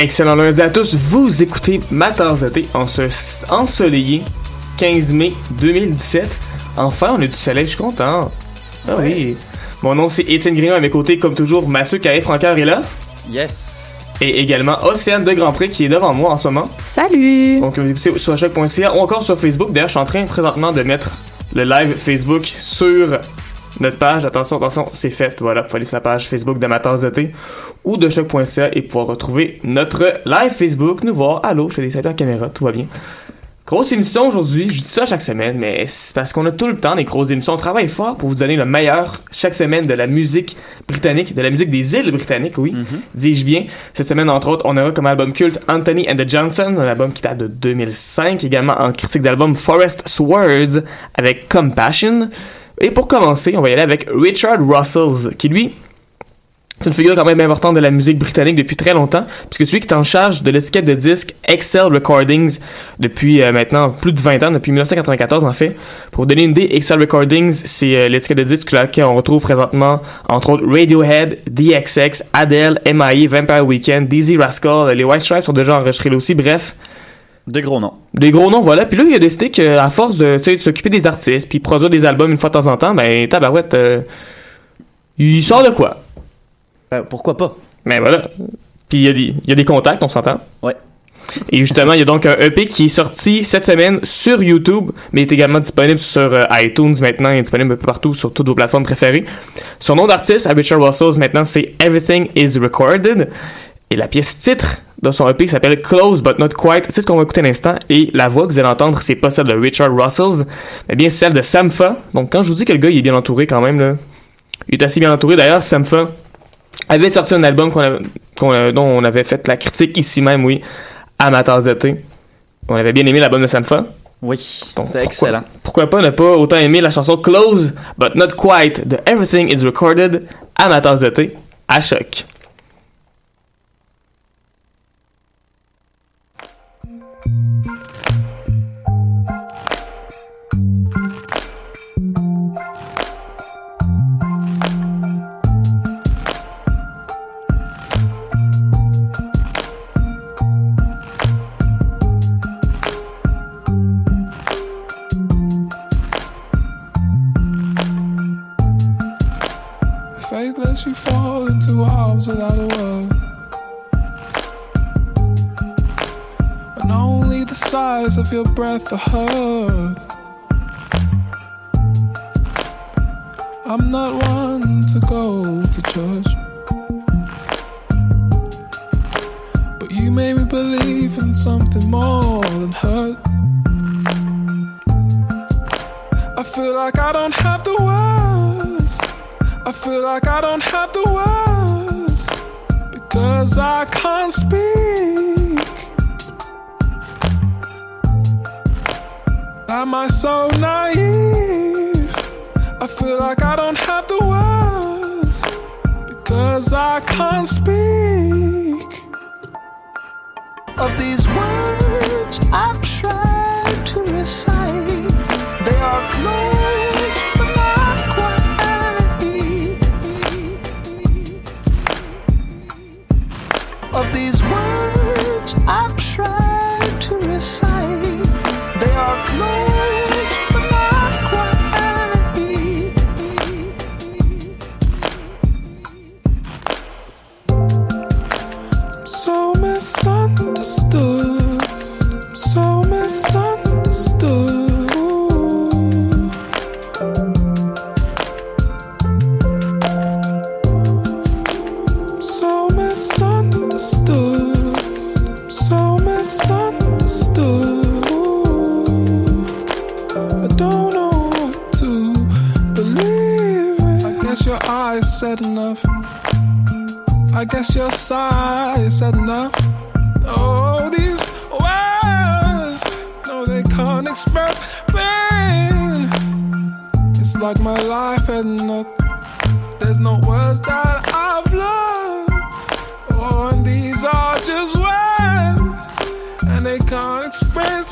Excellent lundi à tous, vous écoutez Ma tasse de thé en ce ensoleillé 15 mai 2017. Enfin, on a du soleil, je suis content. Ah oui. Mon nom c'est Étienne Grignon à mes côtés, comme toujours, Mathieu Carré-Francoeur est là. Yes. Et également Océane de Grand Prix qui est devant moi en ce moment. Salut! Donc, vous écoutez sur choc.ca ou encore sur Facebook. D'ailleurs, je suis en train présentement de mettre le live Facebook sur notre page. Attention, attention, c'est fait. Voilà, vous aller sur la page Facebook tasse de thé ou de choc.ca et pouvoir retrouver notre live Facebook, nous voir. Allô, je fais des saluts à la caméra, tout va bien? Grosse émission aujourd'hui, je dis ça chaque semaine, mais c'est parce qu'on a tout le temps des grosses émissions. On travaille fort pour vous donner le meilleur chaque semaine de la musique britannique, de la musique des îles britanniques, oui, dis-je bien. Cette semaine, entre autres, on aura comme album culte Anthony and the Johnson, un album qui date de 2005, également en critique d'album Forest Swords avec Compassion. Et pour commencer, on va y aller avec Richard Russells, qui lui, c'est une figure quand même importante de la musique britannique depuis très longtemps, puisque celui qui est en charge de l'étiquette de disque Excel Recordings depuis euh, maintenant plus de 20 ans, depuis 1994 en fait. Pour vous donner une idée, Excel Recordings, c'est euh, l'étiquette de disque laquelle on retrouve présentement, entre autres, Radiohead, DXX, Adele, M.I.A., Vampire Weekend, Dizzy Rascal, les White Stripes sont déjà enregistrés là aussi, bref. De gros noms. Des gros noms, voilà. Puis là, il a décidé qu'à force de, tu sais, de s'occuper des artistes, puis produire des albums une fois de temps en temps, ben, tabarouette, euh, il sort de quoi? Ben, pourquoi pas? Mais voilà. Puis il y, a des- il y a des contacts, on s'entend? Ouais. Et justement, il y a donc un EP qui est sorti cette semaine sur YouTube, mais est également disponible sur euh, iTunes maintenant, il est disponible un peu partout sur toutes vos plateformes préférées. Son nom d'artiste à Richard Russell maintenant, c'est Everything is Recorded. Et la pièce titre de son EP s'appelle Close But Not Quite. C'est ce qu'on va écouter un instant. Et la voix que vous allez entendre, c'est pas celle de Richard Russell, mais bien celle de Sampha. Donc quand je vous dis que le gars il est bien entouré quand même, là, il est assez bien entouré. D'ailleurs, Sampha avait sorti un album qu'on dont on avait fait la critique ici même, oui, à ma tasse thé. On avait bien aimé l'album de Sampha. Oui, c'est excellent. Pourquoi pas ne pas autant aimer la chanson Close But Not Quite de Everything is Recorded à ma tasse thé à choc. Arms without a word. And only the size of your breath are heard. I'm not one to go to church. But you made me believe in something more than hurt. I feel like I don't have the words. I feel like I don't have the words. Because I can't speak. Am I so naive? I feel like I don't have the words. Because I can't speak. Of these words I've tried to recite, I've tried to recite, they are close I guess your size said enough. Oh, these words, no, they can't express pain. It's like my life had nothing. There's no words that I've learned. Oh, and these are just words, and they can't express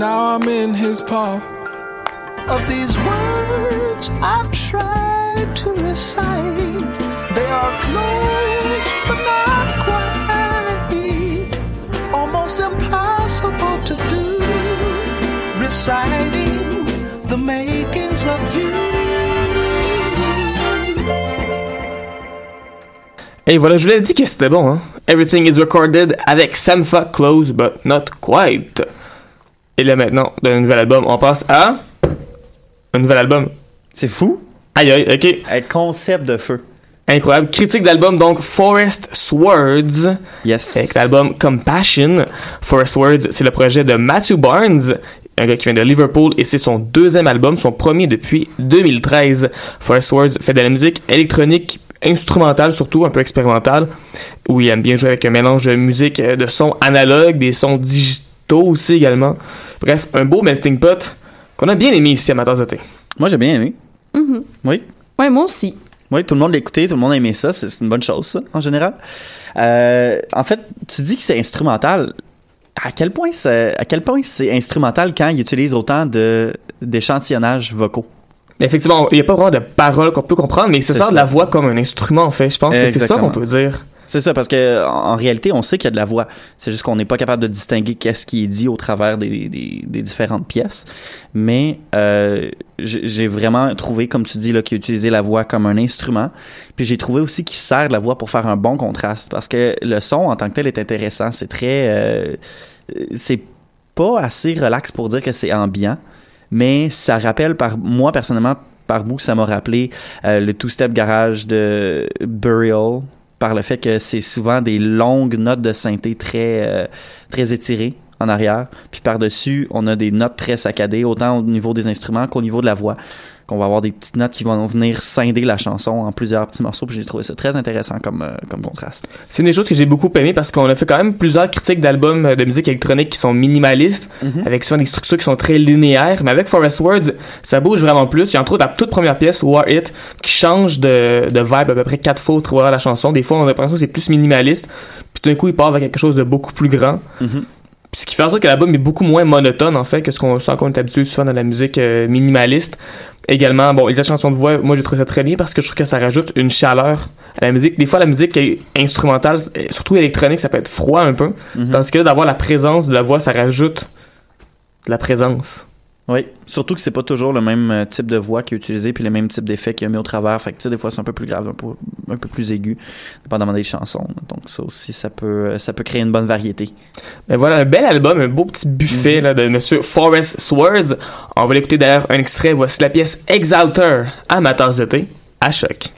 now I'm in his paw. Of these words I've tried to recite, they are close but not quite. Almost impossible to do, reciting the makings of you. Et voilà, je vous l'ai dit que c'était bon, hein. Everything is recorded avec Sampha Close, but not quite. Et là maintenant, d'un nouvel album, on passe à. Un nouvel album. C'est fou. Aïe aïe, ok. Un concept de feu. Incroyable. Critique d'album, donc Forest Swords. Yes. Avec l'album Compassion. Forest Words, c'est le projet de Matthew Barnes, un gars qui vient de Liverpool, et c'est son deuxième album, son premier depuis 2013. Forest Words fait de la musique électronique instrumentale, surtout un peu expérimentale, où il aime bien jouer avec un mélange de musique, euh, de sons analogues, des sons digitaux aussi également. Bref, un beau melting pot qu'on a bien aimé ici à Matas de thé. Moi, j'ai bien aimé. Mhm. Oui. Ouais, moi aussi. Oui, tout le monde l'a écouté, tout le monde a aimé ça. C'est une bonne chose, ça, en général. Euh, en fait, tu dis que c'est instrumental. À quel point c'est, à quel point c'est instrumental quand il utilise autant de d'échantillonnage vocaux? Effectivement, il n'y a pas vraiment de paroles qu'on peut comprendre, mais il se C'est sert de ça. la voix comme un instrument, en fait. Je pense que c'est ça qu'on peut dire. C'est ça, parce que en, réalité, on sait qu'il y a de la voix. C'est juste qu'on n'est pas capable de distinguer qu'est-ce qui est dit au travers des, différentes pièces. Mais euh, j'ai vraiment trouvé, comme tu dis, qu'il utilisait la voix comme un instrument. Puis j'ai trouvé aussi qu'il sert de la voix pour faire un bon contraste, parce que le son en tant que tel est intéressant. C'est très, euh, c'est pas assez relax pour dire que c'est ambiant, mais ça rappelle par moi personnellement par bout, ça m'a rappelé euh, le two-step garage de Burial par le fait que c'est souvent des longues notes de synthé très euh, très étirées en arrière, puis par-dessus, on a des notes très saccadées autant au niveau des instruments qu'au niveau de la voix. Qu'on va avoir des petites notes qui vont venir scinder la chanson en plusieurs petits morceaux, puis j'ai trouvé ça très intéressant comme euh, comme contraste. C'est une des choses que j'ai beaucoup aimé parce qu'on a fait quand même plusieurs critiques d'albums de musique électronique qui sont minimalistes, Mhm. avec souvent des structures qui sont très linéaires, mais avec Forest Words, ça bouge vraiment plus. Il y a entre autres la toute première pièce, War It, qui change de, de vibe à peu près quatre fois au travers de la chanson. Des fois, on a l'impression que c'est plus minimaliste, puis tout d'un coup, il part vers quelque chose de beaucoup plus grand. Mhm. Ce qui fait en sorte que l'album est beaucoup moins monotone en fait que ce qu'on ce à quoi on est habitué souvent dans la musique euh, minimaliste. Également, bon, les chansons de voix, moi j'ai trouvé ça très bien parce que je trouve que ça rajoute une chaleur à la musique. Des fois, la musique est instrumentale, euh, surtout électronique, ça peut être froid un peu. Mhm. Tandis que là, d'avoir la présence de la voix, ça rajoute de la présence. Oui, surtout que c'est pas toujours le même euh, type de voix qui est utilisé puis le même type d'effet qui est mis au travers. Fait que tu sais, des fois c'est un peu plus grave, un peu, un peu plus aigu, dépendamment des chansons. Donc ça aussi, ça peut, euh, ça peut créer une bonne variété. Mais voilà, un bel album, un beau petit buffet là, de Monsieur Forrest Swords. On va l'écouter d'ailleurs un extrait. Voici la pièce Exalter, Amateurs d'été, à choc.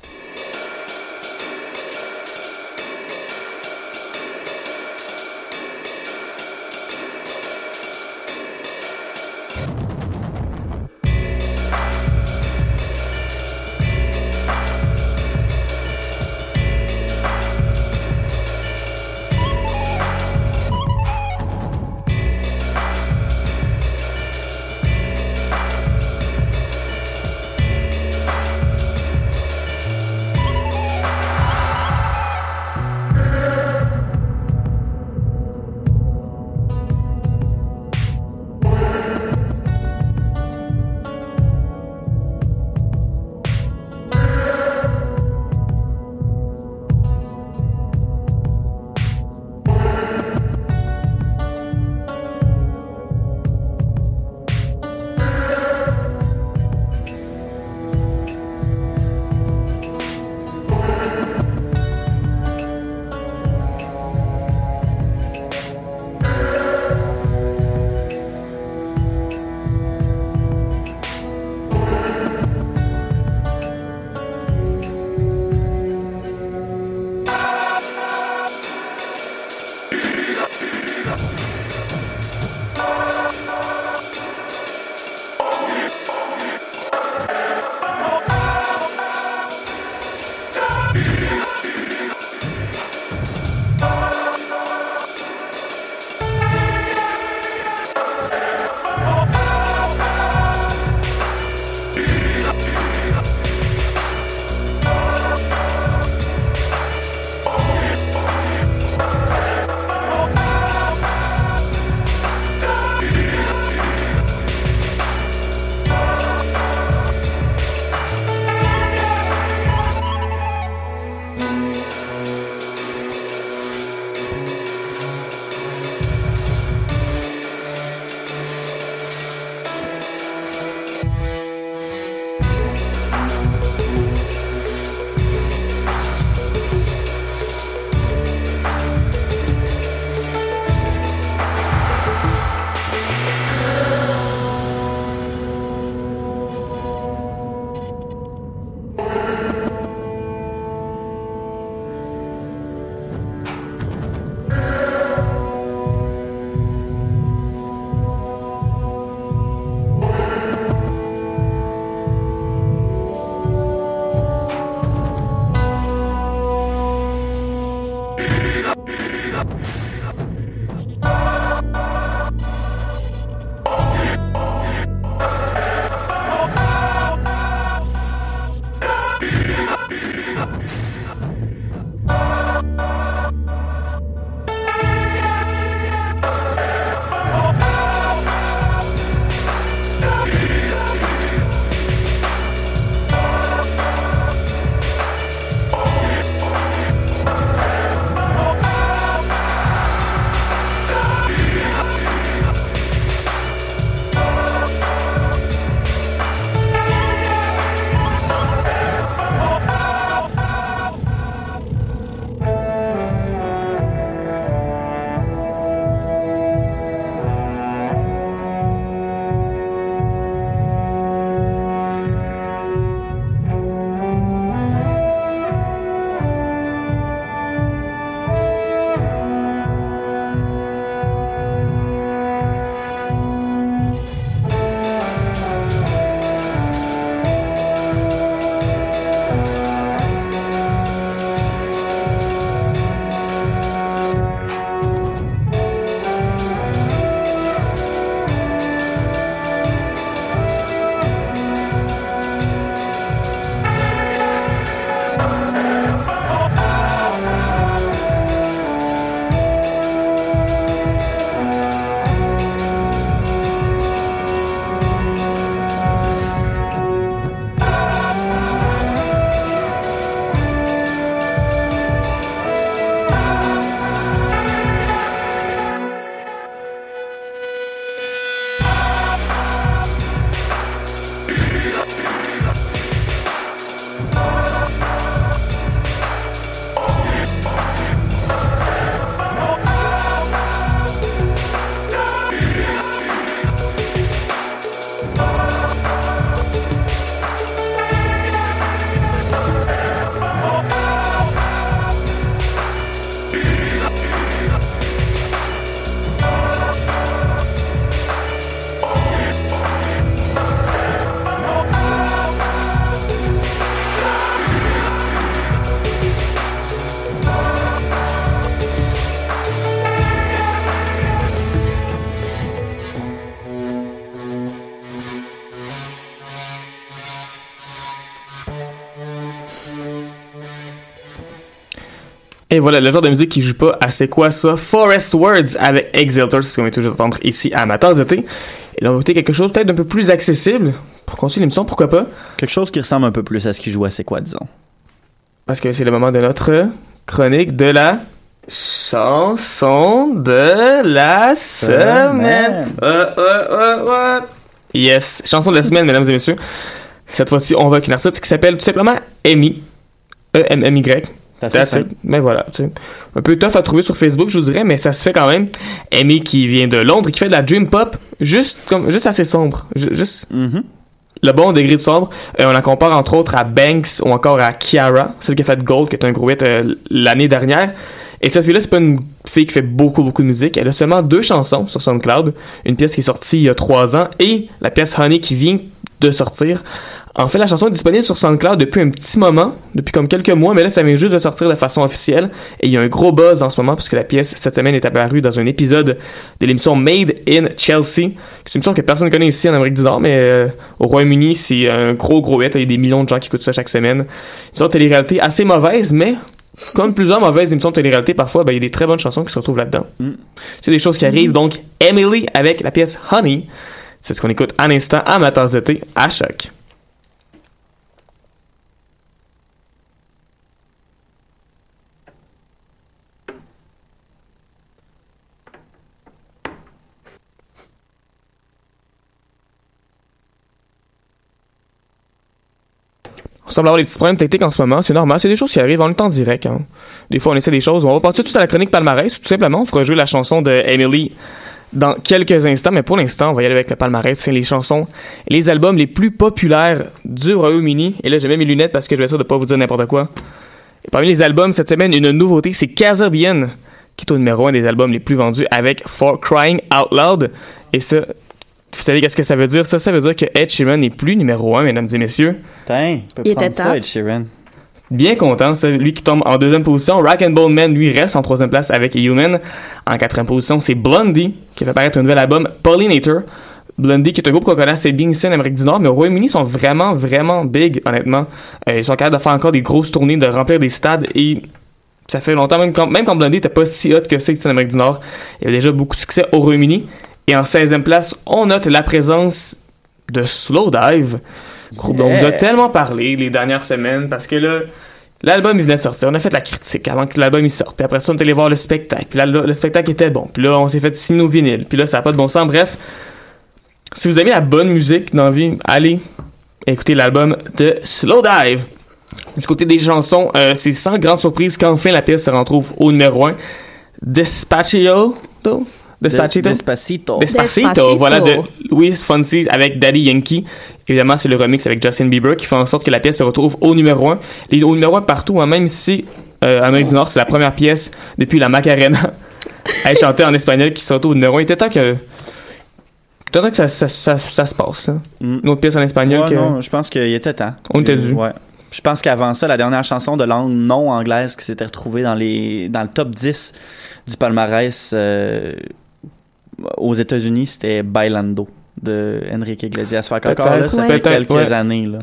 Et voilà, le genre de musique qui joue pas à c'est quoi ça? Forest Words avec Exalter, c'est ce qu'on vient toujours d'entendre ici à Amateurs d'été. Et là, on va écouter quelque chose peut-être d'un peu plus accessible. Pour continuer l'émission, pourquoi pas? Quelque chose qui ressemble un peu plus à ce qu'il joue à C'est quoi, disons. Parce que c'est le moment de notre chronique de la chanson de la semaine. Euh, euh, euh. Yes, chanson de la semaine, mesdames et messieurs. Cette fois-ci, on va avec une artiste qui s'appelle tout simplement Amy. E-M-M-Y. C'est assez simple. Mais voilà, tu sais. Un peu tough à trouver sur Facebook, je vous dirais, mais ça se fait quand même. Amy qui vient de Londres et qui fait de la dream pop juste comme juste assez sombre, Ju- juste Mhm. le bon degré de sombre. Euh, on la compare entre autres à Banks ou encore à Kiara, celle qui a fait Gold, qui est un gros hit euh, l'année dernière. Et cette fille-là, c'est pas une fille qui fait beaucoup, beaucoup de musique. Elle a seulement deux chansons sur SoundCloud. Une pièce qui est sortie il y a trois ans et la pièce Honey qui vient de sortir. En fait, la chanson est disponible sur SoundCloud depuis un petit moment, depuis comme quelques mois, mais là, ça vient juste de sortir de façon officielle. Et il y a un gros buzz en ce moment, puisque la pièce, cette semaine, est apparue dans un épisode de l'émission Made in Chelsea. C'est une émission que personne ne connaît ici en Amérique du Nord, mais euh, au Royaume-Uni, c'est un gros, gros hit. Il y a des millions de gens qui écoutent ça chaque semaine. Une émission de télé-réalité assez mauvaise, mais comme plusieurs mauvaises émissions de télé-réalité, parfois, ben, il y a des très bonnes chansons qui se retrouvent là-dedans. C'est des choses qui arrivent. Donc, Emily avec la pièce Honey, c'est ce qu'on écoute à l'instant à Amateurs d'été à choc. On semble avoir des petits problèmes techniques en ce moment, c'est normal, c'est des choses qui arrivent, on est en direct. hein. Des fois, on essaie des choses. On va passer tout à la chronique palmarès, tout simplement. On fera jouer la chanson de Emily dans quelques instants, mais pour l'instant, on va y aller avec le palmarès. C'est les chansons, les albums les plus populaires du Royaume-Uni. Et là, j'ai mis mes lunettes parce que je vais être sûr de pas vous dire n'importe quoi. Et parmi les albums cette semaine, une nouveauté, c'est Caribbean, qui est au numéro un des albums les plus vendus avec For Crying Out Loud. Et ça, vous savez qu'est-ce que ça veut dire? Ça, ça veut dire que Ed Sheeran n'est plus numéro un, mesdames et messieurs. Tain, peut Il prendre était ça. Ed Sheeran. Bien content, c'est lui qui tombe en deuxième position. Rock and Bone Man, lui, reste en troisième place avec Human. En quatrième position, c'est Blondie, qui fait paraître un nouvel album, Pollinator. Blondie, qui est un groupe qu'on connaît assez bien ici en Amérique du Nord, mais au Royaume-Uni, ils sont vraiment, vraiment big, honnêtement. Euh, ils sont capables de faire encore des grosses tournées, de remplir des stades, et ça fait longtemps, même quand, même quand Blondie n'était pas si hot que ça ici en Amérique du Nord, il y avait déjà beaucoup de succès au Royaume-Uni. Et en 16e place, on note la présence de Slowdive, groupe dont on vous a Yeah. tellement parlé les dernières semaines, parce que là, L'album il venait de sortir, on a fait la critique avant que l'album il sorte, puis après ça on est allé voir le spectacle, puis là le, le spectacle était bon, puis là on s'est fait signer nos vinyles, puis là ça a pas de bon sens, bref. Si vous aimez la bonne musique dans la vie, allez écouter l'album de Slowdive. Du côté des chansons, euh, c'est sans grande surprise qu'enfin la pièce se retrouve au numéro 1. Despacito, Despacito, Despacito. Despacito, Despacito. voilà, de Louis Fonsi avec Daddy Yankee. Évidemment, c'est le remix avec Justin Bieber qui fait en sorte que la pièce se retrouve au numéro 1. Il est au numéro 1 partout, hein, même si euh, en Amérique du Nord, c'est la première pièce depuis la Macarena à être chantée en espagnol qui se retrouve au numéro 1. Il était temps que. il était temps que ça, ça, ça, ça se passe, là. Mm. Une autre pièce en espagnol Ouais, que- non, je pense qu'il était temps. On était dû. Ouais. Je pense qu'avant ça, la dernière chanson de langue non anglaise qui s'était retrouvée dans les dans le top 10 du palmarès euh, aux États-Unis, c'était Bailando de Enrique Iglesias. Fait là, ça ouais. fait Peut-être, quelques ouais. années. Là.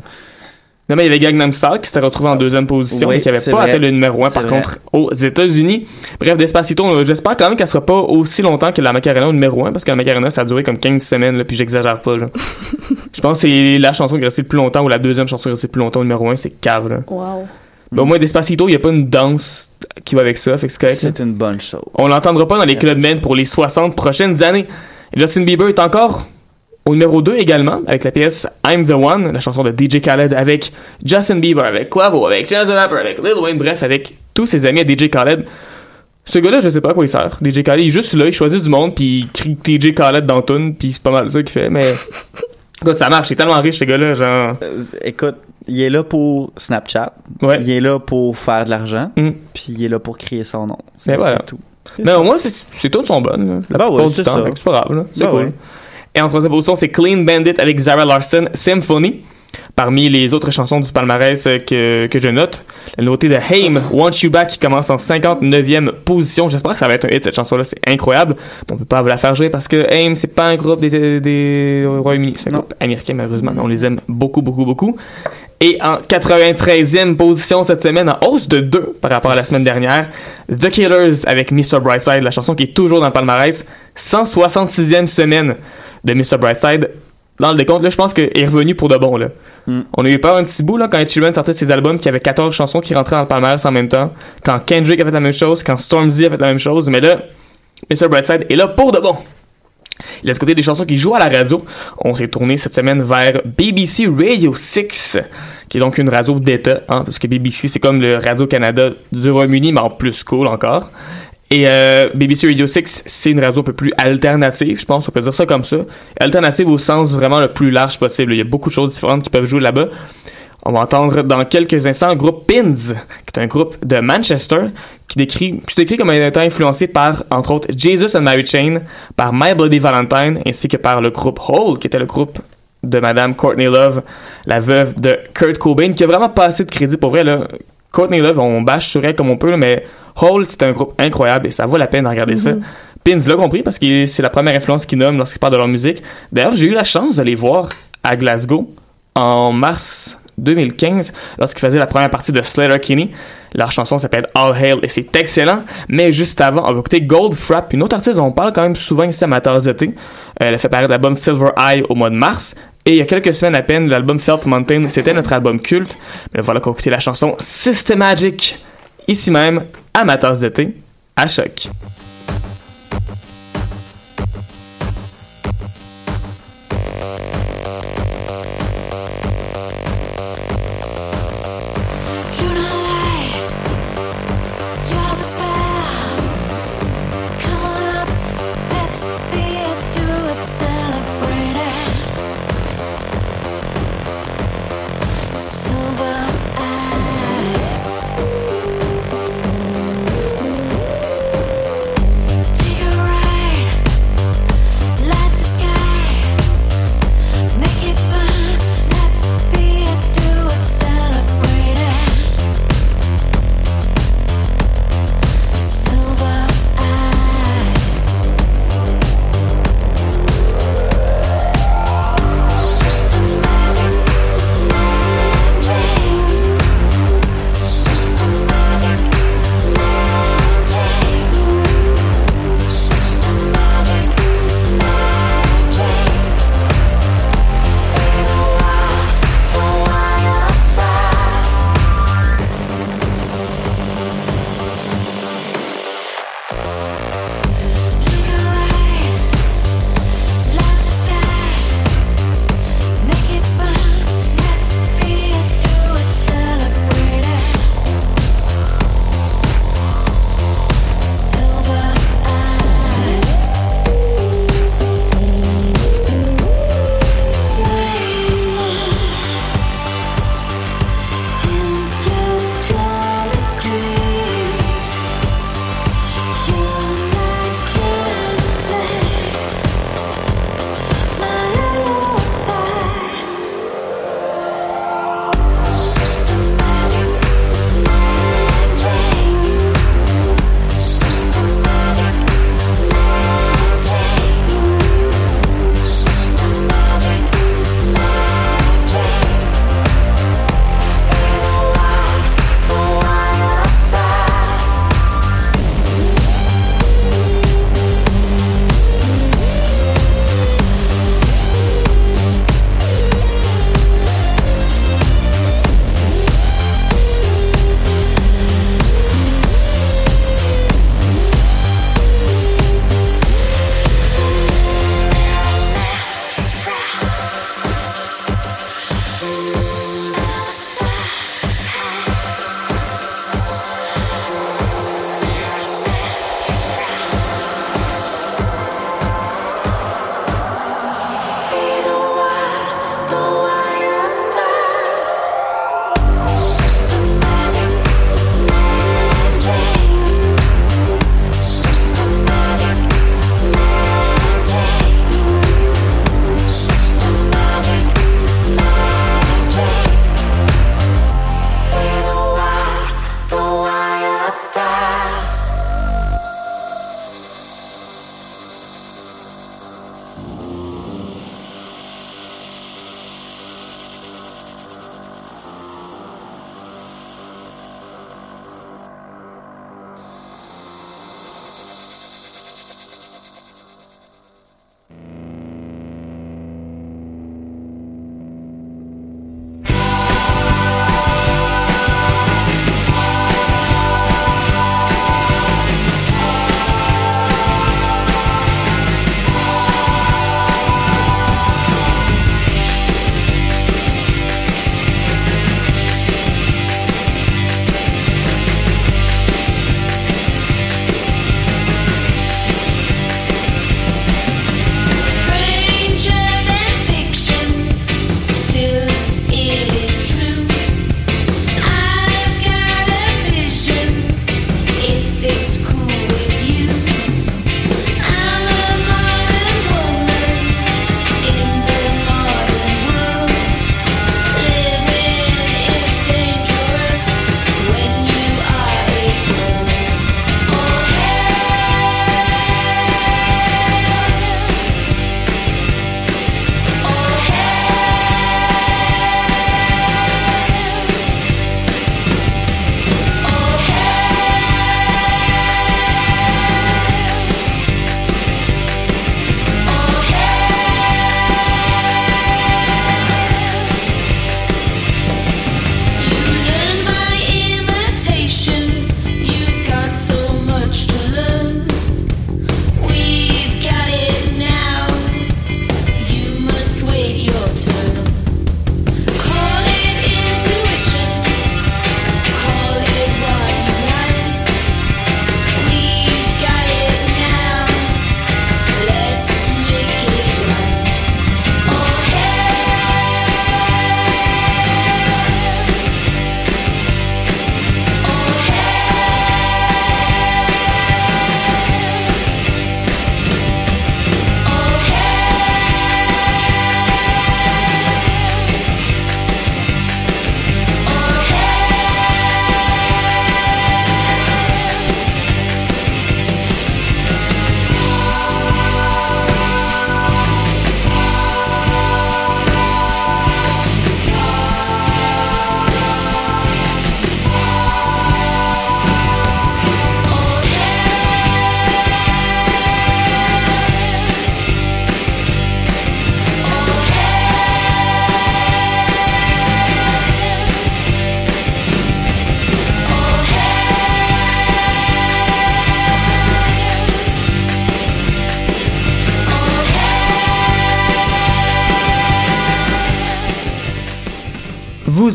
Non, mais il y avait Gangnam Style qui s'était retrouvé en deuxième position Oui, et qui avait c'est pas vrai. atteint le numéro 1 C'est par vrai. contre aux États-Unis. Bref, Despacito, j'espère quand même qu'elle sera pas aussi longtemps que la Macarena au numéro 1 parce que la Macarena ça a duré comme 15 semaines là, puis j'exagère pas là. Je pense que c'est la chanson qui est restée le plus longtemps ou la deuxième chanson qui est restée le plus longtemps au numéro 1, c'est Cave là. Wow. Mais au moins Despacito, il y a pas une danse qui va avec ça, fait que c'est correct. là. C'est une bonne chose. On l'entendra pas dans les Club Men pour les 60 prochaines années. Justin Bieber est encore au numéro 2 également, avec la pièce I'm the One, la chanson de DJ Khaled avec Justin Bieber, avec Quavo, avec Chance the Rapper, avec Lil Wayne, bref, avec tous ses amis à DJ Khaled. Ce gars-là, je sais pas à quoi il sert. DJ Khaled, il est juste là, il choisit du monde, puis il crie DJ Khaled dans tune, puis c'est pas mal ça qu'il fait, mais... Écoute, ça marche, il est tellement riche, ce gars-là, genre... Euh, écoute, il est là pour Snapchat. Ouais. Il est là pour faire de l'argent. Mm. Puis il est là pour crier son nom. Mais C'est voilà. tout. Mais au moins, c'est toutes sont bonnes. La Bah plupart ouais, c'est pas grave. là. C'est Bah cool. ouais. Et en troisième position, c'est Clean Bandit avec Zara Larson, Symphony. Parmi les autres chansons du palmarès euh, que, que je note, la nouveauté de Haim, Want You Back, qui commence en 59e position. J'espère que ça va être un hit, cette chanson-là. C'est incroyable. On peut pas vous la faire jouer parce que Haim, c'est pas un groupe des, des Royaume-Uni. C'est un Non. groupe américain, malheureusement. On les aime beaucoup, beaucoup, beaucoup. Et en 93e position cette semaine, en hausse de 2 par rapport à la semaine dernière, The Killers avec Mr. Brightside, la chanson qui est toujours dans le palmarès. 166e semaine de Mr. Brightside. Dans le décompte, là, je pense qu'il est revenu pour de bon, là. Mm. On a eu peur un petit bout, là, quand Ed sortait de ses albums, qu'il y avait 14 chansons qui rentraient dans le palmarès en même temps. Quand Kendrick a fait la même chose, quand Stormzy a fait la même chose. Mais là, Mr. Brightside est là pour de bon. De ce côté des chansons qui jouent à la radio, on s'est tourné cette semaine vers BBC Radio 6, qui est donc une radio d'État, hein, parce que BBC c'est comme le Radio-Canada du Royaume-Uni, mais en plus cool encore. Et euh, BBC Radio 6, c'est une radio un peu plus alternative, je pense, on peut dire ça comme ça. Alternative au sens vraiment le plus large possible. Il y a beaucoup de choses différentes qui peuvent jouer là-bas. On va entendre dans quelques instants le groupe Pins, qui est un groupe de Manchester, qui décrit, qui se décrit comme étant influencé par, entre autres, Jesus and Mary Chain, par My Bloody Valentine, ainsi que par le groupe Hole, qui était le groupe de Madame Courtney Love, la veuve de Kurt Cobain, qui a vraiment pas assez de crédit pour vrai, là. Courtney Love, on bâche sur elle comme on peut, mais Hole, c'est un groupe incroyable et ça vaut la peine de regarder ça. Pins l'a compris parce que c'est la première influence qu'ils nomment lorsqu'ils parlent de leur musique. D'ailleurs, j'ai eu la chance de les voir à Glasgow en mars 2015 lorsqu'ils faisaient la première partie de Slater Kinney. Leur chanson s'appelle All Hail et c'est excellent. Mais juste avant, on va écouter Gold Frapp, une autre artiste dont on parle quand même souvent ici à Amateurs d'été. Euh, elle a fait paraître l'album Silver Eye au mois de mars. Et il y a quelques semaines à peine, l'album Felt Mountain, c'était notre album culte. Mais voilà qu'on écouter la chanson Systemagic, ici même, Amateurs d'été, à choc.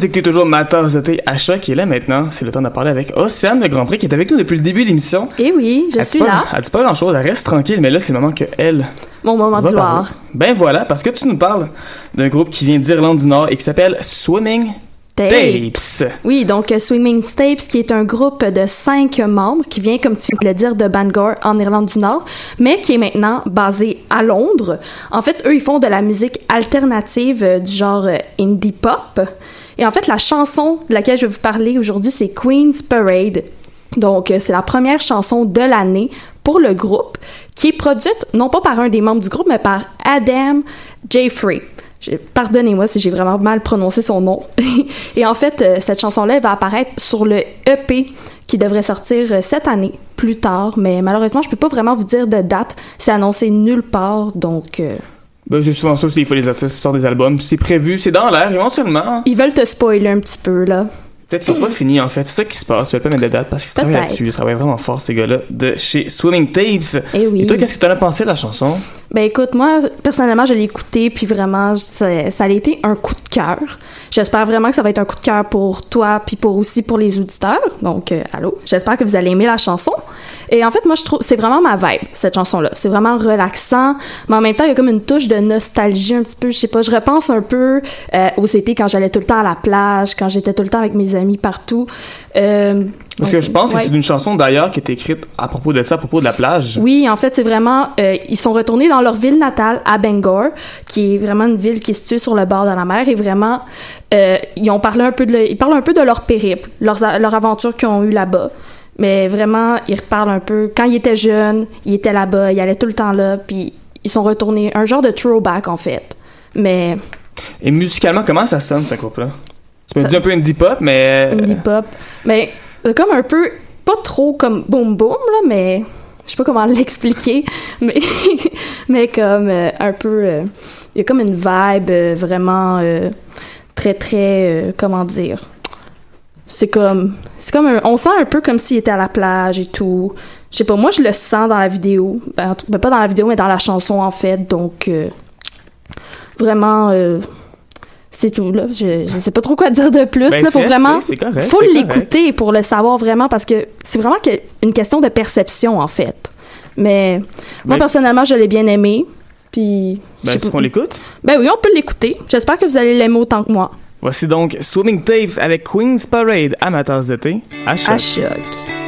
Vous écoutez toujours ma tasse de thé à choc et là maintenant, c'est le temps de parler avec Océane de Grand Prix qui est avec nous depuis le début de l'émission. Eh oui, je Elle suis pas- là. Elle dit pas grand chose, elle reste tranquille, mais là c'est le moment que elle. Mon moment de gloire. parler. Ben voilà, parce que tu nous parles d'un groupe qui vient d'Irlande du Nord et qui s'appelle Swimming Tapes. Tapes. Oui, donc euh, Swimming Tapes, qui est un groupe de cinq membres qui vient, comme tu viens de le dire, de Bangor en Irlande du Nord, mais qui est maintenant basé à Londres. En fait, eux, ils font de la musique alternative euh, du genre euh, indie pop. Et en fait, la chanson de laquelle je vais vous parler aujourd'hui, c'est Queen's Parade. Donc, euh, c'est la première chanson de l'année pour le groupe, qui est produite non pas par un des membres du groupe, mais par Adam Jeffrey. Pardonnez-moi si j'ai vraiment mal prononcé son nom. Et en fait, euh, cette chanson-là va apparaître sur le EP qui devrait sortir euh, cette année, plus tard. Mais malheureusement, je peux pas vraiment vous dire de date. C'est annoncé nulle part, donc... Ben, c'est souvent ça aussi, il faut les artistes sortent des albums. C'est prévu, c'est dans l'air éventuellement. Ils veulent te spoiler un petit peu, là. Peut-être qu'ils n'ont pas fini en fait, c'est ça qui se passe. Je vais pas mettre de date parce qu'ils travaillent là-dessus. Ils travaillent vraiment fort, ces gars-là, de chez Swimming Tapes. Eh oui. Et toi, qu'est-ce que t'en as pensé de la chanson? Ben écoute, moi, personnellement, je l'ai écouté, puis vraiment, ça, ça a été un coup de cœur. J'espère vraiment que ça va être un coup de cœur pour toi, puis pour aussi pour les auditeurs. Donc, euh, allô, j'espère que vous allez aimer la chanson. Et en fait, moi, je trouve, c'est vraiment ma vibe, cette chanson-là. C'est vraiment relaxant, mais en même temps, il y a comme une touche de nostalgie un petit peu, je sais pas, je repense un peu euh, aux été quand j'allais tout le temps à la plage, quand j'étais tout le temps avec mes amis partout. Euh, Parce que je pense ouais. que c'est une chanson d'ailleurs qui été écrite à propos de ça, à propos de la plage. Oui, en fait, c'est vraiment. euh, ils sont retournés dans leur ville natale, à Bangor, qui est vraiment une ville qui est située sur le bord de la mer, et vraiment, euh, ils ont parlé un peu de, le- ils parlent un peu de leur périple, leurs, a- leur aventure qu'ils ont eu là-bas. Mais vraiment, ils reparlent un peu. Quand ils étaient jeunes, ils étaient là-bas, ils allaient tout le temps là, puis ils sont retournés. Un genre de throwback, en fait. Mais Et musicalement, comment ça sonne, ce groupe-là? Tu me dis un peu indie pop, mais. indie pop. Mais euh, comme un peu, pas trop comme boom boom, là, mais je sais pas comment l'expliquer, mais, mais comme euh, un peu, euh, il y a comme une vibe euh, vraiment euh, très, très, euh, comment dire, c'est comme, c'est comme un- on sent un peu comme s'il était à la plage et tout. Je sais pas, moi je le sens dans la vidéo, ben, ben, pas dans la vidéo, mais dans la chanson en fait, donc euh, vraiment. C'est tout, là. Je, je sais pas trop quoi dire de plus. Ben, là. Faut vraiment. correct, faut l'écouter pour le savoir vraiment parce que c'est vraiment que- une question de perception, en fait. Mais moi, Ben- personnellement, je l'ai bien aimé. Puis. Ben, est-ce qu'on l'écoute? Ben oui, on peut l'écouter. J'espère que vous allez l'aimer autant que moi. Voici donc Swimming Tapes avec Queen's Parade de thé. À choc. À choc.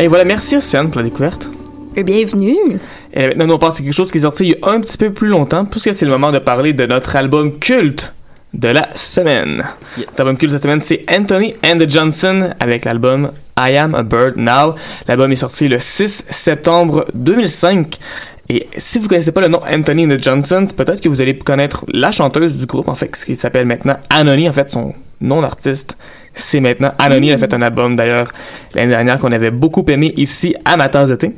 Et voilà, merci Océane pour la découverte. Bienvenue. Et maintenant, nous, on passe à quelque chose qui est sorti il y a un petit peu plus longtemps, puisque c'est le moment de parler de notre album culte de la semaine. Notre album culte cette semaine, c'est Anthony and the Johnson avec l'album I Am a Bird Now. L'album est sorti le 6 septembre 2005. Et si vous connaissez pas le nom Anthony the Johnsons, peut-être que vous allez connaître la chanteuse du groupe, en fait, qui s'appelle maintenant Anony. En fait, son nom d'artiste, c'est maintenant Anony. Elle a fait un album, d'ailleurs, l'année dernière qu'on avait beaucoup aimé ici à ma tasse de thé.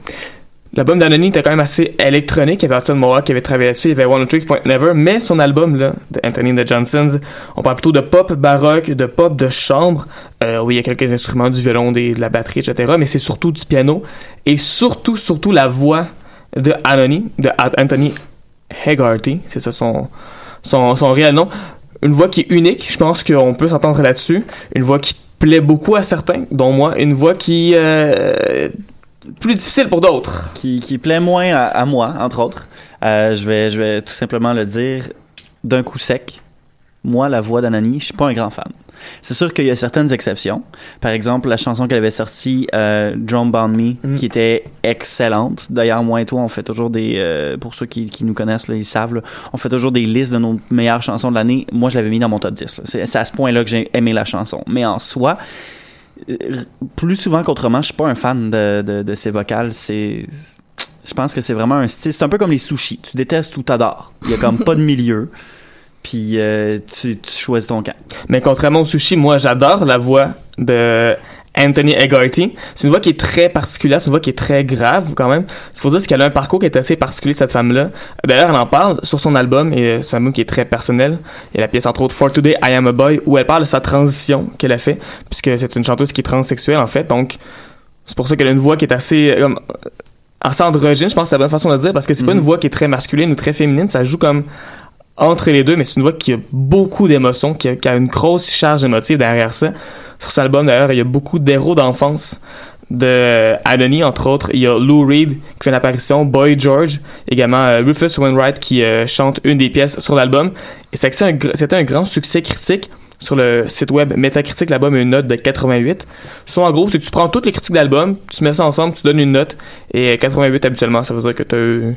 L'album d'Anony était quand même assez électronique. Il y avait Hudson Mohawk qui avait travaillé là-dessus. Il y avait One Tricks Point Never. Mais son album, là, de Anthony the Johnsons, on parle plutôt de pop baroque, de pop de chambre. Euh, oui, il y a quelques instruments, du violon, de la batterie, etc. Mais c'est surtout du piano. Et surtout, surtout la voix de Anony, de Anthony Hegarty. C'est ça son, son, son réel nom. Une voix qui est unique. Je pense qu'on peut s'entendre là-dessus. Une voix qui plaît beaucoup à certains, dont moi. Une voix qui... Euh, plus difficile pour d'autres. Qui, qui plaît moins à, à moi, entre autres. Euh, je, vais, je vais tout simplement le dire d'un coup sec. Moi, la voix d'Anani, je suis pas un grand fan. C'est sûr qu'il y a certaines exceptions. Par exemple, la chanson qu'elle avait sortie, euh, Drum Bound Me, Mm. qui était excellente. D'ailleurs, moi et toi, on fait toujours des... euh, pour ceux qui, qui nous connaissent, là, ils savent, là, on fait toujours des listes de nos meilleures chansons de l'année. Moi, je l'avais mis dans mon top 10. là. C'est à ce point-là que j'ai aimé la chanson. Mais en soi, euh, plus souvent qu'autrement, je suis pas un fan de, de, de ces vocales. C'est... Je pense que c'est vraiment un style. C'est un peu comme les sushis. Tu détestes ou t'adores. Il y a comme pas de milieu. Puis euh, tu, tu choisis ton camp. Mais contrairement au sushi, moi j'adore la voix de Anthony Egarty. C'est une voix qui est très particulière, c'est une voix qui est très grave quand même. Il faut dire qu'elle a un parcours qui est assez particulier, cette femme-là. D'ailleurs, elle en parle sur son album, et euh, c'est un album qui est très personnel. Il y a la pièce entre autres For Today, I Am a Boy, où elle parle de sa transition qu'elle a fait, puisque c'est une chanteuse qui est transsexuelle en fait. Donc, c'est pour ça qu'elle a une voix qui est assez... euh, assez androgyne, je pense que c'est la bonne façon de le dire, parce que c'est pas Mhm. une voix qui est très masculine ou très féminine, ça joue comme entre les deux, mais c'est une voix qui a beaucoup d'émotions, qui qui a une grosse charge émotive derrière ça. Sur cet album, d'ailleurs, il y a beaucoup d'héros d'enfance de Anony, entre autres. Il y a Lou Reed qui fait une apparition, Boy George, également euh, Rufus Wainwright qui euh, chante une des pièces sur l'album. Et c'était un grand succès critique. Sur le site web Metacritic, l'album a une note de 88. Soit en gros, c'est que tu prends toutes les critiques d'album, tu mets ça ensemble, tu donnes une note. Et euh, 88 habituellement, ça veut dire que t'as eu-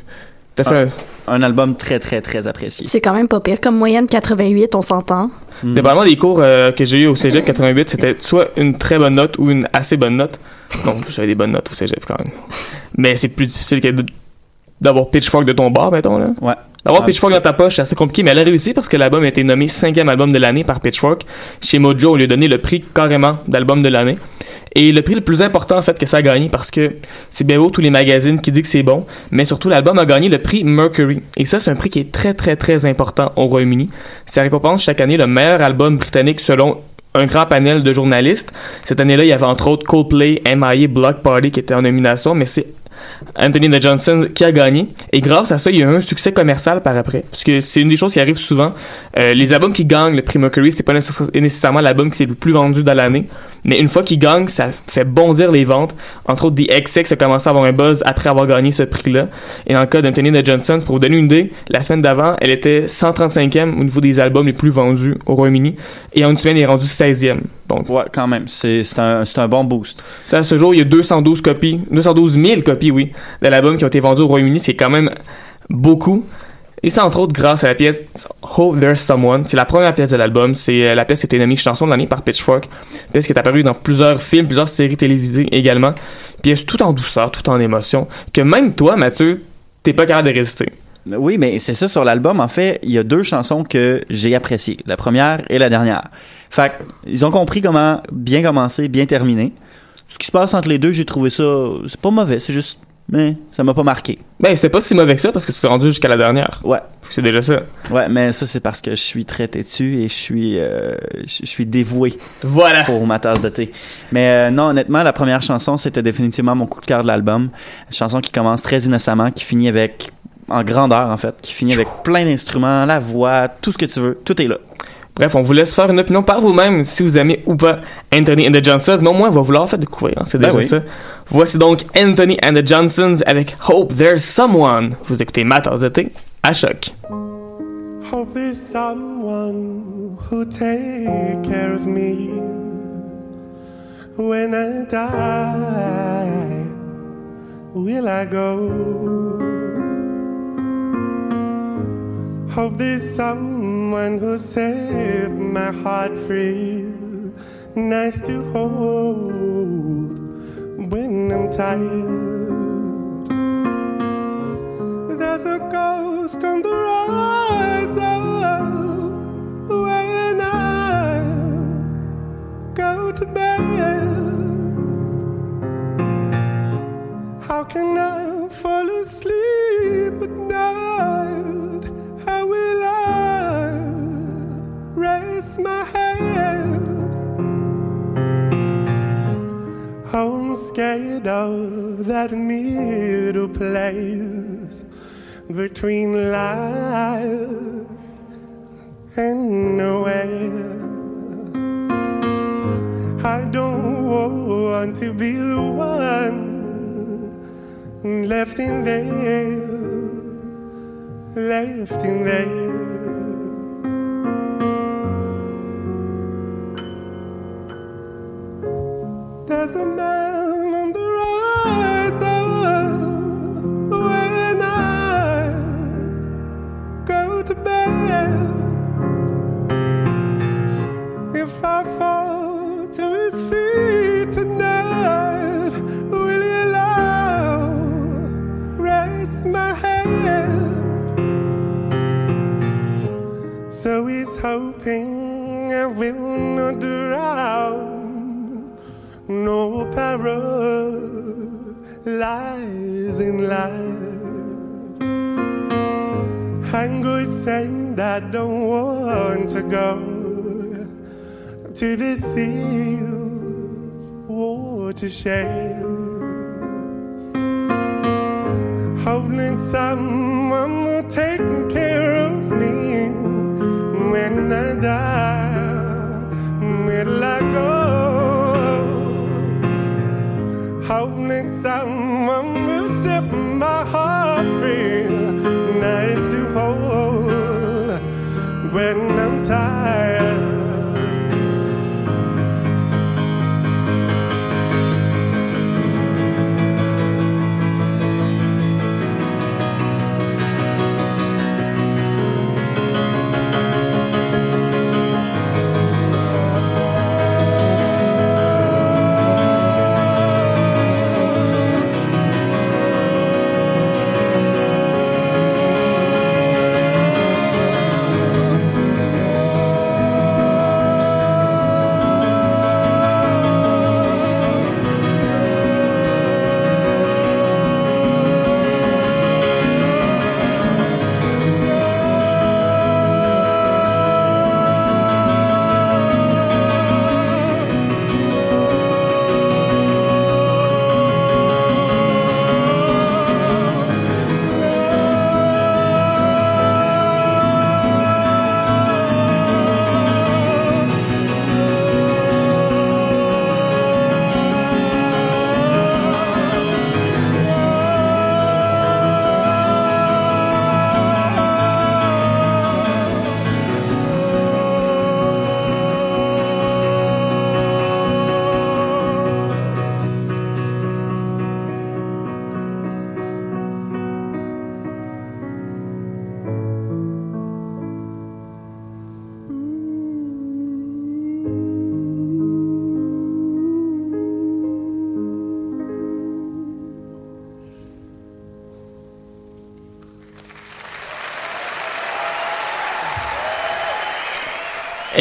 t'as fait un, Un album très, très, très apprécié. C'est quand même pas pire. Comme moyenne 88, on s'entend. Mm. Dépendamment des cours euh, que j'ai eu au cégep 88, c'était soit une très bonne note ou une assez bonne note. Donc, j'avais des bonnes notes au cégep quand même. Mais c'est plus difficile que d'avoir Pitchfork de ton bar, mettons, là. Ouais. D'avoir Pitchfork dans ta poche, c'est assez compliqué, mais elle a réussi parce que l'album a été nommé cinquième album de l'année par Pitchfork. Chez Mojo, on lui a donné le prix carrément d'album de l'année. Et le prix le plus important, en fait, que ça a gagné, parce que c'est bien beau tous les magazines qui disent que c'est bon, mais surtout, l'album a gagné le prix Mercury. Et ça, c'est un prix qui est très, très, très important au Royaume-Uni. Ça récompense chaque année le meilleur album britannique selon un grand panel de journalistes. Cette année-là, il y avait entre autres Coldplay, M.I.A., Block Party qui étaient en nomination, mais c'est Anthony de Johnson qui a gagné. Et grâce à ça, il y a eu un succès commercial par après. Parce que c'est une des choses qui arrive souvent. Euh, les albums qui gagnent le prix Mercury, c'est pas nécess- nécessairement l'album qui s'est le plus vendu dans l'année. Mais une fois qu'il gagne, ça fait bondir les ventes. Entre autres, The XX a commencé à avoir un buzz après avoir gagné ce prix-là. Et dans le cas d'Anthony de Johnson, pour vous donner une idée, la semaine d'avant, elle était 135e au niveau des albums les plus vendus au Royaume-Uni. Et en une semaine, elle est rendue 16e. Donc, Ouais, quand même. C'est c'est un, c'est un bon boost. à ce jour, il y a 212 copies, 212 000 copies, oui, de l'album qui ont été vendues au Royaume-Uni. C'est quand même beaucoup. Et c'est entre autres grâce à la pièce Hope There's Someone. C'est la première pièce de l'album. C'est euh, la pièce qui a été nommée chanson de l'année par Pitchfork. Pièce qui est apparue dans plusieurs films, plusieurs séries télévisées également. Pièce tout en douceur, tout en émotion, que même toi, Mathieu, t'es pas capable de résister. Oui, mais c'est ça sur l'album. En fait, il y a deux chansons que j'ai appréciées. La première et la dernière. Fait ils ont compris comment bien commencer, bien terminer. Ce qui se passe entre les deux, j'ai trouvé ça... C'est pas mauvais, c'est juste... Mais ça m'a pas marqué. Ben, c'était pas si mauvais que ça parce que tu t'es rendu jusqu'à la dernière. Ouais. C'est déjà ça. Ouais, mais ça, c'est parce que je suis très têtu et je suis, euh, je suis dévoué Voilà. pour ma tasse de thé. Mais euh, non, honnêtement, la première chanson, c'était définitivement mon coup de cœur de l'album. Une chanson qui commence très innocemment, qui finit avec, en grandeur en fait, qui finit avec plein d'instruments, la voix, tout ce que tu veux, tout est là. Bref, on vous laisse faire une opinion par vous-même si vous aimez ou pas Anthony and the Johnsons, mais au moins on va vouloir en fait découvrir, hein, c'est Ben déjà oui. ça. Voici donc Anthony and the Johnsons avec Hope There's Someone. Vous écoutez Matt à choc. Hope there's someone who take care of me when I die. will I go? Hope there's someone who set my heart free. Nice to hold when I'm tired. There's a ghost on the horizon when I go to bed. How can I fall asleep at night? How will I my head? I'm scared of that middle place between life and nowhere. I don't want to be the one left in there, left in there. A man on the horizon when I go to bed. If I fall to his feet tonight, will allow my head? So he's hoping No paralyzed in life. Anger is saying I don't want to go to the seals watershed. Hoping someone will take care of me when I die. Will I go? Hoping someone will set my heart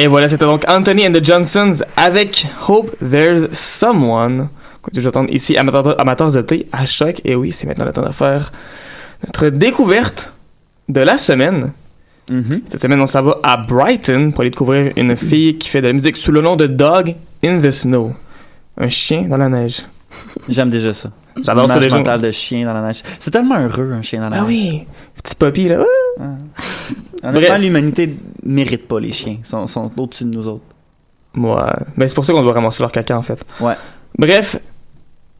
Et voilà, c'était donc Anthony and the Johnsons avec Hope There's Someone. Que j'attends ici, amateurs, amateurs de thé, à choc. Et oui, c'est maintenant le temps de faire notre découverte de la semaine. Cette semaine, on s'en va à Brighton pour aller découvrir une fille qui fait de la musique sous le nom de Dog in the Snow. Un chien dans la neige. J'aime déjà ça. J'adore ça déjà. de chien dans la neige. C'est tellement heureux, un chien dans la Ah neige. oui, petit puppy là. Honnêtement, l'humanité mérite pas les chiens. Ils sont, sont au-dessus de nous autres. Ouais. Ben, c'est pour ça qu'on doit ramasser leur caca, en fait. Ouais. Bref,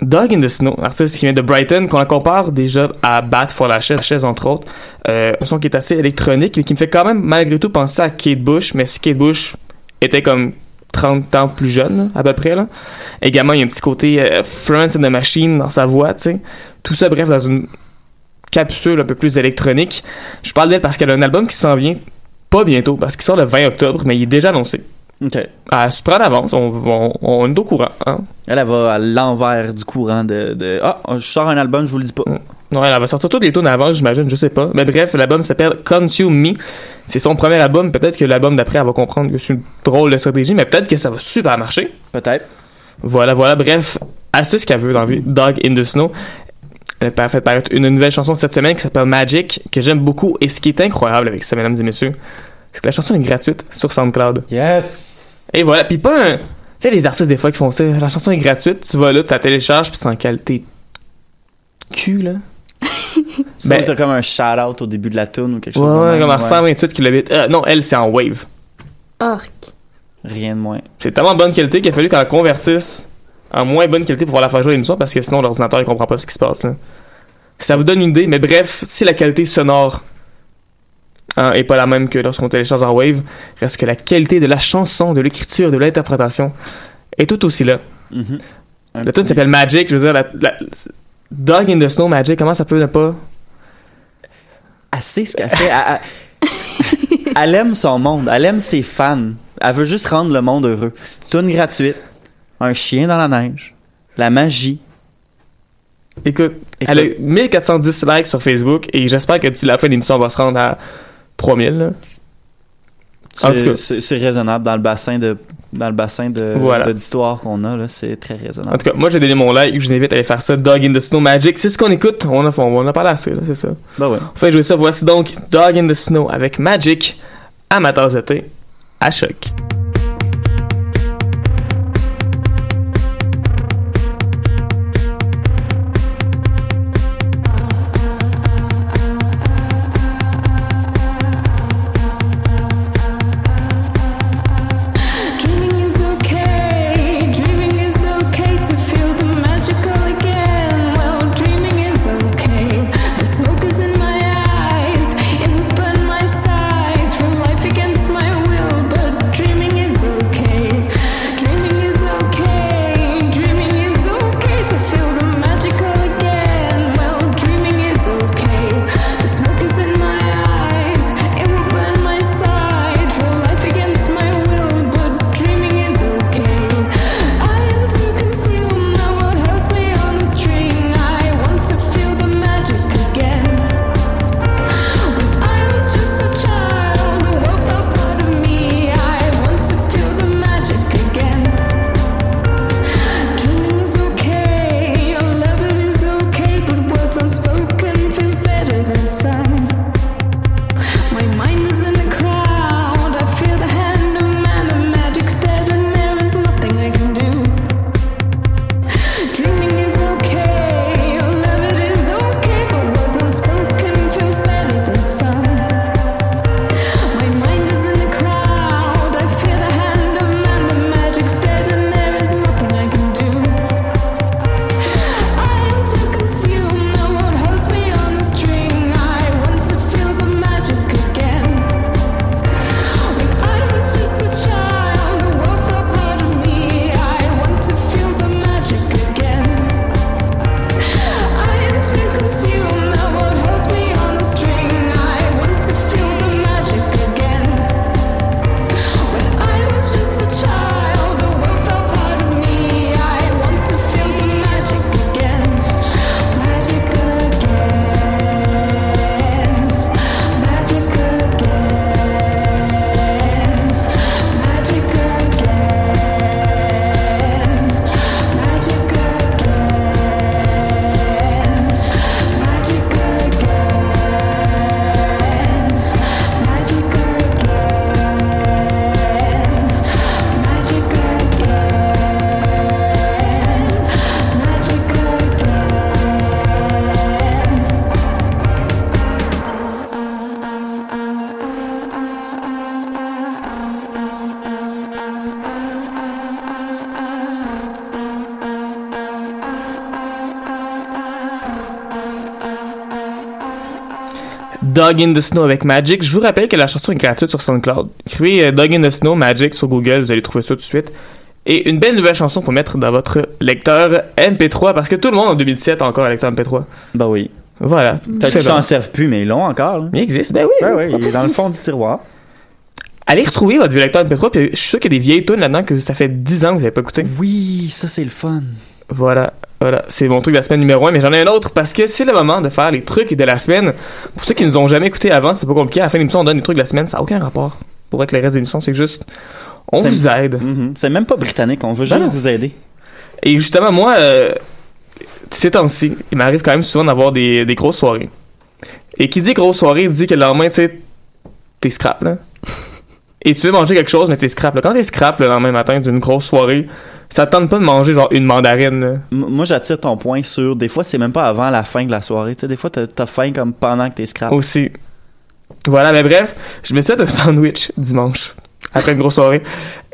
Dog in the Snow, artiste qui vient de Brighton, qu'on compare déjà à Bat for la chaise, chaise, entre autres. Euh, un son qui est assez électronique, mais qui me fait quand même malgré tout penser à Kate Bush, mais si Kate Bush était comme 30 ans plus jeune, à peu près. Là. Également, il y a un petit côté euh, Florence and the Machine dans sa voix, tu sais. Tout ça, bref, dans une capsule un peu plus électronique. Je parle d'elle parce qu'elle a un album qui s'en vient pas bientôt, parce qu'il sort le 20 octobre, mais il est déjà annoncé. OK. Elle se prend d'avance, on, on, on est au courant. Hein? Elle, elle va à l'envers du courant de, de Ah, je sors un album, je vous le dis pas. Non, elle va sortir tous les tunes avant, j'imagine, je sais pas. Mais bref, l'album s'appelle Consume Me. C'est son premier album. Peut-être que l'album d'après, elle va comprendre que c'est une drôle de stratégie, mais peut-être que ça va super marcher. Peut-être. Voilà, voilà. Bref, elle sait ce qu'elle veut dans la vie. Dog in the Snow. Elle a fait paraître une nouvelle chanson cette semaine qui s'appelle Magic, que j'aime beaucoup. Et ce qui est incroyable avec ça, mesdames et messieurs, c'est que la chanson est gratuite sur SoundCloud. Yes! Et voilà. Puis pas un. Tu sais, les artistes, des fois, qui font ça, la chanson est gratuite, tu vas là, tu la télécharges, puis c'est en qualité cul, là. Ben, t'as comme un shout-out au début de la tune ou quelque chose. Ouais, comme à 128 kilobits. Euh, non, elle, c'est en Wave. Arc. Rien de moins. C'est tellement bonne qualité qu'il a fallu qu'on la convertisse en moins bonne qualité pour pouvoir la faire jouer à l'émission parce que sinon l'ordinateur il comprend pas ce qui se passe là. Ça vous donne une idée, mais bref, si la qualité sonore hein, est pas la même que lorsqu'on télécharge en Wave, reste que la qualité de la chanson, de l'écriture, de l'interprétation est tout aussi là. Un Le tune s'appelle Magic, je veux dire, la, la- Dog in the Snow Magic, comment ça peut ne pas? Elle sait ce qu'elle fait. Elle, elle- elle aime son monde. Elle aime ses fans. Elle veut juste rendre le monde heureux. Tune gratuite. Un chien dans la neige. La magie. Écoute, elle a 1410 likes sur Facebook et j'espère que d'ici la fin de l'émission, on va se rendre à 3000. là. En tout cas. C'est- raisonnable dans le bassin de dans le bassin de Voilà. d'auditoire qu'on a là, c'est très raisonnable. En tout cas, moi j'ai donné mon like, je vous invite à aller faire ça. Dog in the Snow Magic, c'est ce qu'on écoute. On a, on a parlé assez, là, c'est ça. Bah ouais. On fait jouer ça. Voici donc Dog in the Snow avec Magic, amateurs d'été, à choc. Dog in the Snow avec Magic. Je vous rappelle que la chanson est gratuite sur SoundCloud. Écrivez euh, Dog in the Snow Magic sur Google, vous allez trouver ça tout de suite. Et une belle nouvelle chanson pour mettre dans votre lecteur MP3, parce que tout le monde en 2017 a encore un lecteur MP3. Ben oui. Voilà. Peut-être C'est qu'ils s'en servent plus, mais ils l'ont encore. là. Il existe, ben oui. Ben oui, il est dans le fond du tiroir. Allez retrouver votre vieux lecteur MP3, puis je suis sûr qu'il y a des vieilles tunes là-dedans que ça fait 10 ans que vous n'avez pas écouté. Oui, ça c'est le fun. Voilà, voilà, c'est mon truc de la semaine numéro 1, mais j'en ai un autre parce que c'est le moment de faire les trucs de la semaine. Pour ceux qui nous ont jamais écouté avant, c'est pas compliqué. À la fin de l'émission, on donne les trucs de la semaine, ça n'a aucun rapport. Pour avec le reste de l'émission, c'est juste, on vous aide. Mhm. C'est même pas britannique, on veut Ben juste vous aider. Et justement, moi, euh, ces temps-ci, il m'arrive quand même souvent d'avoir des, des grosses soirées. Et qui dit grosse soirée, dit que le lendemain, tu sais, t'es scrap, là. Et tu veux manger quelque chose, mais t'es scrap, là. Quand t'es scrap le lendemain matin d'une grosse soirée, ça te tente pas de manger genre une mandarine, là. M- moi, j'attire ton point sur. Des fois, c'est même pas avant la fin de la soirée. Tu sais, des fois, t'as t'as faim comme pendant que t'es scrap. Aussi. Voilà, mais bref, je me suis fait un sandwich dimanche, après une grosse soirée.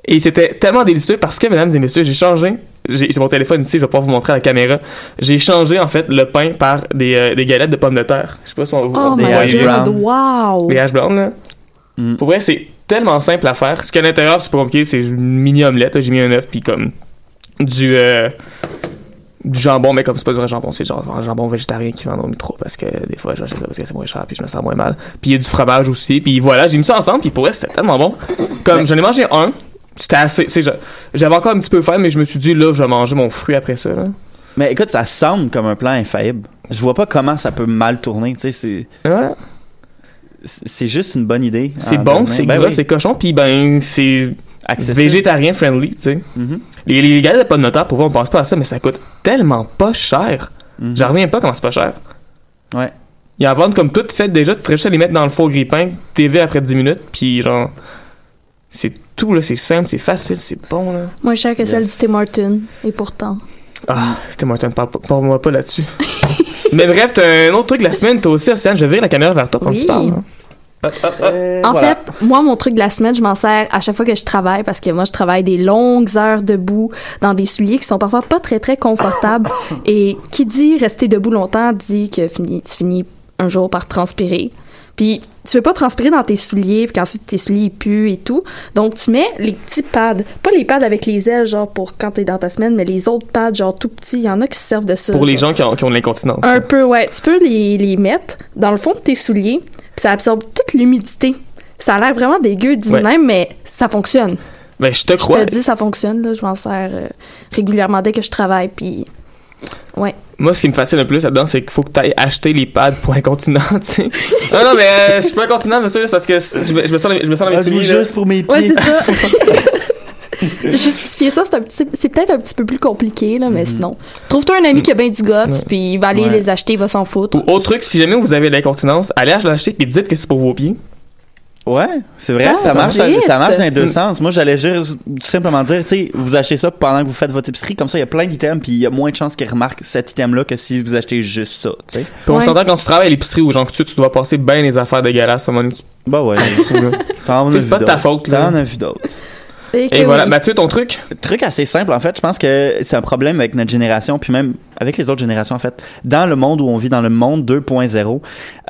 Et c'était tellement délicieux parce que, mesdames et messieurs, j'ai changé. J'ai j'ai mon téléphone ici, je vais pouvoir vous montrer à la caméra. J'ai changé, en fait, le pain par des, euh, des galettes de pommes de terre. Je sais pas si on vous Oh my voyez. god, wow! Des hash browns, là. Mm. Pour vrai, c'est tellement simple à faire. Ce qu'il y a à l'intérieur, c'est pas compliqué. C'est une mini omelette. J'ai mis un œuf, puis comme du, euh, du jambon, mais comme c'est pas du vrai jambon, c'est genre un jambon végétarien qui vend au métro parce que des fois, j'achète ça parce que c'est moins cher, puis je me sens moins mal. Puis il y a du fromage aussi. Puis voilà, j'ai mis ça ensemble, puis pour vrai, c'était tellement bon. Comme j'en ai mangé un, c'était assez. je- J'avais encore un petit peu faim, mais je me suis dit, là, je vais manger mon fruit après ça. là. Mais écoute, ça semble comme un plan infaillible. Je vois pas comment ça peut mal tourner. Tu sais, c'est. C'est- juste une bonne idée. C'est bon, c'est Ben gras, oui. c'est cochon, puis ben, c'est Accessible. végétarien friendly, tu sais. Mhm. Les, les galettes de pommes de terre, pour vrai, on pense pas à ça, mais ça coûte tellement pas cher. Mhm. J'en reviens pas comment c'est pas cher. Ouais. Ils en vendent comme toutes faites déjà, tu ferais juste à les mettre dans le four grille-pain, TV après 10 minutes, puis genre. C'est tout, là, c'est simple, c'est facile, c'est bon, là. Moins cher que celle du Tim Horton. Et pourtant. Ah, t'es moi, t'en parle pas- parle-moi pas là-dessus. mais bref, t'as un autre truc de la semaine, toi aussi, Océane, je vais virer la caméra vers toi pendant que Oui. tu parles. hein. Hop, hop, hop. En Voilà. fait, moi, mon truc de la semaine, je m'en sers à chaque fois que je travaille parce que moi, je travaille des longues heures debout dans des souliers qui sont parfois pas très, très confortables. Et qui dit rester debout longtemps dit que fini- tu finis un jour par transpirer. Puis, tu veux pas transpirer dans tes souliers, puis qu'ensuite tes souliers ils puent et tout. Donc, tu mets les petits pads. Pas les pads avec les ailes, genre pour quand t'es dans ta semaine, mais les autres pads, genre tout petits. Il y en a qui se servent de ça. Pour les gens qui ont, qui ont de l'incontinence. Un peu, ouais. Tu peux les, les mettre dans le fond de tes souliers, puis ça absorbe toute l'humidité. Ça a l'air vraiment dégueu dit Ouais. même, mais ça fonctionne. Ben, je te Je crois. te dis, ça fonctionne. Là. Je m'en sers euh, régulièrement dès que je travaille, puis... Ouais. Moi, ce qui me fascine le plus là-dedans, c'est qu'il faut que tu ailles acheter les pads pour incontinent, tu sais. non, non, mais euh, je suis pas incontinent, monsieur, c'est parce que je me, je me sens, je me sens dans mes Ah, je souliers, là. juste pour mes pieds. Ouais, c'est ça. Justifier ça, c'est un petit- c'est peut-être un petit peu plus compliqué, là, mais sinon. Trouve-toi un ami qui a bien du guts, puis il va aller Ouais. les acheter, il va s'en foutre. Ou autre truc, si jamais vous avez de l'incontinence, allez l'acheter et dites que c'est pour vos pieds. Ouais, c'est vrai, Ah, ça marche, vite. ça marche dans les deux Mm. sens. Moi, j'allais juste tout simplement dire, tu sais, vous achetez ça pendant que vous faites votre épicerie, comme ça, il y a plein d'items, puis il y a moins de chances qu'ils remarquent cet item-là que si vous achetez juste ça, tu sais. Puis on s'entend quand tu travailles à l'épicerie ou genre que tu, tu dois passer bien les affaires dégueulasses à donné. Bah ouais. C'est pas de ta faute, là. T'en as vu d'autres. Et, voilà, oui. Mathieu, ton truc? Truc assez simple, en fait. Je pense que c'est un problème avec notre génération, puis même avec les autres générations, en fait. Dans le monde où on vit, dans le monde 2.0,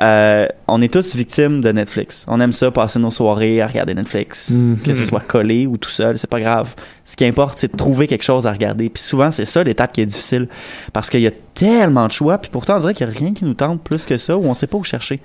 euh, on est tous victimes de Netflix. On aime ça, passer nos soirées à regarder Netflix, Mhm. que ce soit collé ou tout seul, c'est pas grave. Ce qui importe, c'est de trouver quelque chose à regarder. Puis souvent, c'est ça l'étape qui est difficile, parce qu'il y a tellement de choix, puis pourtant, on dirait qu'il y a rien qui nous tente plus que ça, ou on sait pas où chercher.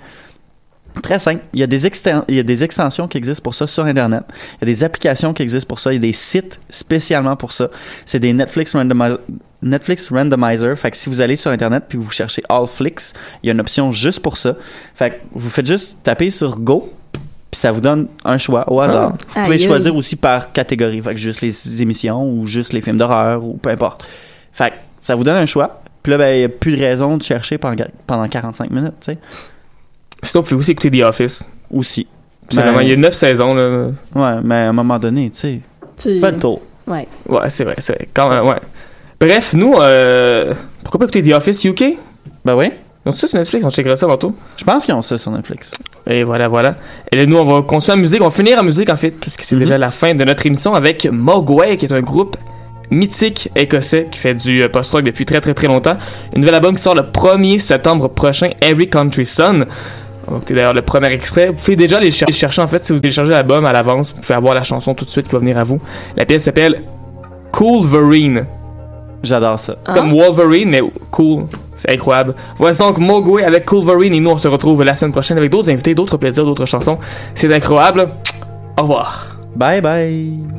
Très simple. Il y, a des exten- il y a des extensions qui existent pour ça sur Internet. Il y a des applications qui existent pour ça. Il y a des sites spécialement pour ça. C'est des Netflix, randomi- Netflix Randomizer. Fait que si vous allez sur Internet puis vous cherchez Allflix, il y a une option juste pour ça. Fait que vous faites juste taper sur Go puis ça vous donne un choix au hasard. Ah. Vous pouvez choisir aussi par catégorie. Fait que juste les émissions ou juste les films d'horreur ou peu importe. Fait que ça vous donne un choix. Puis là, ben, il n'y a plus de raison de chercher pendant, pendant 45 minutes, tu sais. Sinon, vous pouvez aussi écouter The Office. Aussi. Ben, vraiment- il y a neuf saisons, là. Ouais, mais à un moment donné, tu sais, Tu- fais le tour. Ouais. Ouais, c'est vrai, c'est vrai. Quand même, ouais. Bref, nous, euh, pourquoi pas écouter The Office UK? Ben oui. Donc ça sur Netflix, on checkera ça tantôt. Je pense qu'ils ont ça sur Netflix. Et voilà, voilà. Et là, nous, on va continuer en musique. On va finir en musique, en fait, puisque c'est déjà la fin de notre émission avec Mogwai, qui est un groupe mythique écossais qui fait du euh, post-rock depuis très, très, très longtemps. Un nouvel album qui sort le 1er septembre prochain, Every Country Sun. On va écouter d'ailleurs le premier extrait. Vous pouvez déjà les, cher les chercher en fait si vous téléchargez l'album à l'avance. Vous pouvez avoir la chanson tout de suite qui va venir à vous. La pièce s'appelle Coolverine. J'adore ça. Comme ah. Wolverine, mais cool. C'est incroyable. Voici donc Mogwai avec Coolverine et nous on se retrouve la semaine prochaine avec d'autres invités, d'autres plaisirs, d'autres chansons. C'est incroyable. Au revoir. Bye bye.